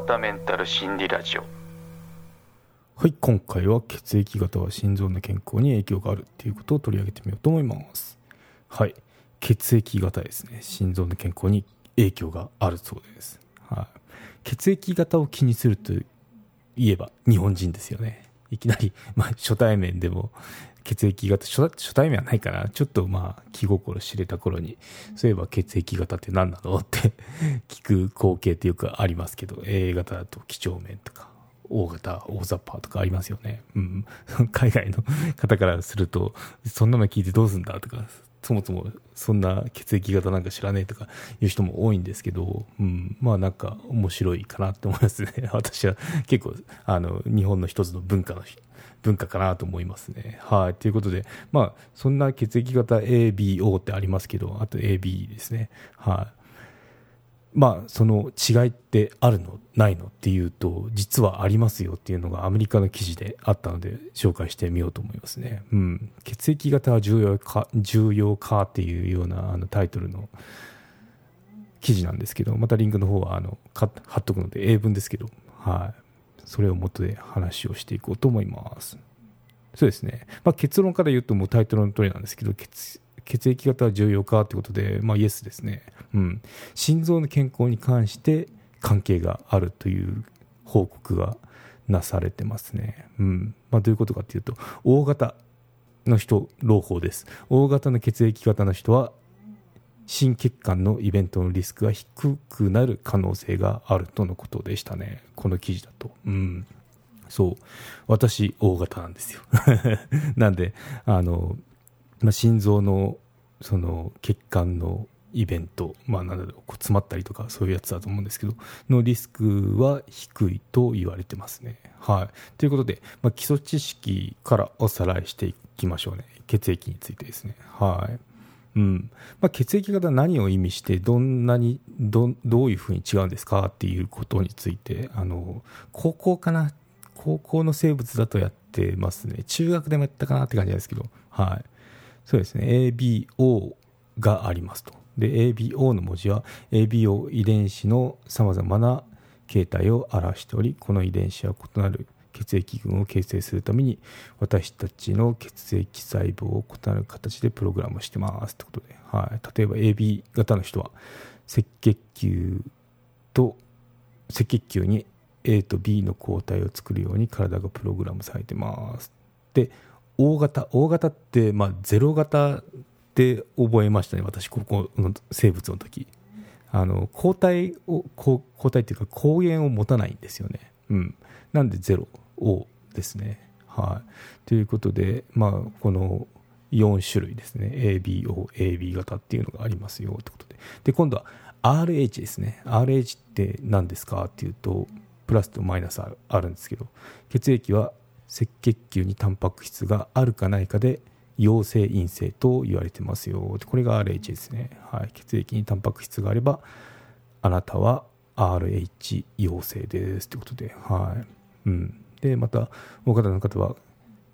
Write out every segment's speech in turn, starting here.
型メンタル心理ラジオ。はい今回は血液型は心臓の健康に影響があるっていうことを取り上げてみようと思います。はい血液型ですね。心臓の健康に影響があるそうです、はい、血液型を気にするといえば日本人ですよね。いきなり、まあ、初対面でも血液型初初対面はないからちょっとまあ気心知れた頃にそういえば血液型って何なのって 聞く光景ってよくありますけど A 型だと几帳面とか O 型大雑把とかありますよね、うん、海外の方からするとそんなの聞いてどうすんだとかそもそもそんな血液型なんか知らねえとかいう人も多いんですけど、うん、まあなんか面白いかなって思いますね 私は結構あの日本の一つの文化の文化かなと思いますね。はい。ということで、まあ、そんな血液型 ABO ってありますけど、あと AB ですね。はい。まあ、その違いってあるのないのっていうと、実はありますよっていうのがアメリカの記事であったので、紹介してみようと思いますね。うん。血液型は重要か、重要かっていうようなあのタイトルの記事なんですけど、またリンクの方はあの貼っとくので、英文ですけど、はい。それを元で話をしていこうと思います。そうですね。まあ、結論から言うともうタイトルの通りなんですけど、血血液型は重要かということで、まあ、イエスですね。うん。心臓の健康に関して関係があるという報告がなされてますね。うん。まあ、どういうことかというと、大型の人、朗報です。大型の血液型の人は、心血管のイベントのリスクが低くなる可能性があるとのことでしたね。この記事だと。うん。そう。私、大型なんですよ。なんで、あの、まあ、心臓の、その、血管のイベント、まあ、なんだろう、こう詰まったりとか、そういうやつだと思うんですけど、のリスクは低いと言われてますね。はい。ということで、まあ、基礎知識からおさらいしていきましょうね。血液についてですね。はい。うんまあ、血液型何を意味してどんなにどどういうふうに違うんですかっていうことについてあの高校かな？高校の生物だとやってますね中学でもやったかなって感じなんですけどはいそうですね。ABO がありますと。で ABO の文字は ABO 遺伝子のさまざまな形態を表しておりこの遺伝子は異なる血液群を形成するために私たちの血液細胞を異なる形でプログラムしてますってことで、はい、例えば AB 型の人は赤血球と赤血球に A と B の抗体を作るように体がプログラムされてます。で O 型 O 型って、まあ、0型って覚えましたね私ここの生物の時あの抗体を抗抗体っていうか抗原を持たないんですよねうんなんで0をですね。はい。ということで、まあ、この4種類ですね。ABO、AB 型っていうのがありますよってことで。で、今度は RH ですね。RH って何ですかっていうと、プラスとマイナスあるんですけど、血液は赤血球にタンパク質があるかないかで陽性陰性と言われてますよ。これが RH ですね。はい。血液にタンパク質があれば、あなたは RH 陽性ですってことで、はい。うん、でまた大方の方は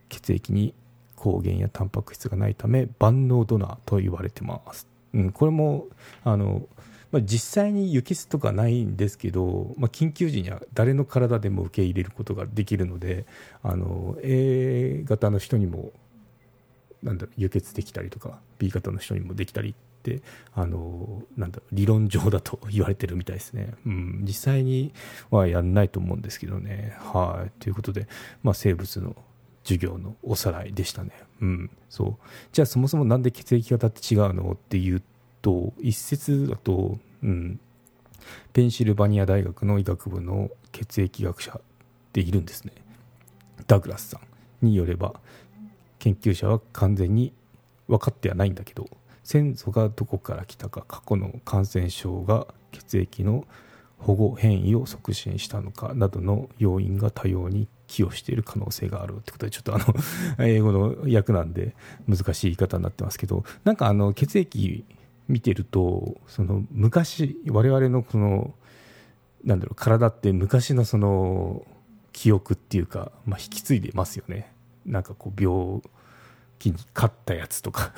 血液に抗原やタンパク質がないため万能ドナーと言われてます、うん、これもあの、まあ、実際に輸血とかないんですけど、まあ、緊急時には誰の体でも受け入れることができるのであの A 型の人にもなんだ輸血できたりとか B 型の人にもできたりってあのなんだ理論上だと言われてるみたいですね、うん、実際にはやんないと思うんですけどね。はい。ということで、まあ、生物の授業のおさらいでしたね、うん、そう。じゃあそもそもなんで血液型って違うのっていうと一説だと、うん、ペンシルバニア大学の医学部の血液学者でいるんですね。ダグラスさんによれば研究者は完全に分かってはないんだけど先祖がどこから来たか過去の感染症が血液の保護変異を促進したのかなどの要因が多様に寄与している可能性があるってことでちょっとあの英語の訳なんで難しい言い方になってますけどなんかあの血液見てるとその昔我々のこのなんだろう体って昔のその記憶っていうか、まあ、引き継いでますよね。なんかこう病気に勝ったやつとか。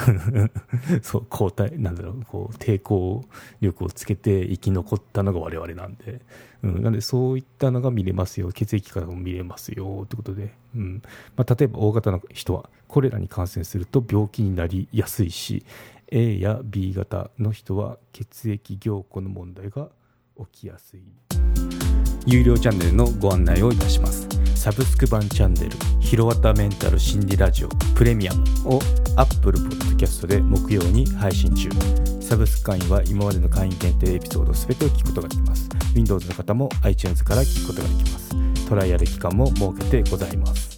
そう抗体なんだろうこう抵抗力をつけて生き残ったのが我々なんで、うん、なんでそういったのが見れますよ。血液からも見れますよってことで、うん。まあ、例えば大型の人はコレラに感染すると病気になりやすいし A や B 型の人は血液凝固の問題が起きやすい。有料チャンネルのご案内をいたします。サブスク版チャンネル「ひろわたメンタル心理ラジオプレミアム」を Apple Podcast で木曜に配信中。サブスク会員は今までの会員限定エピソード全てを聞くことができます。Windows の方も iTunes から聞くことができます。トライアル期間も設けてございます。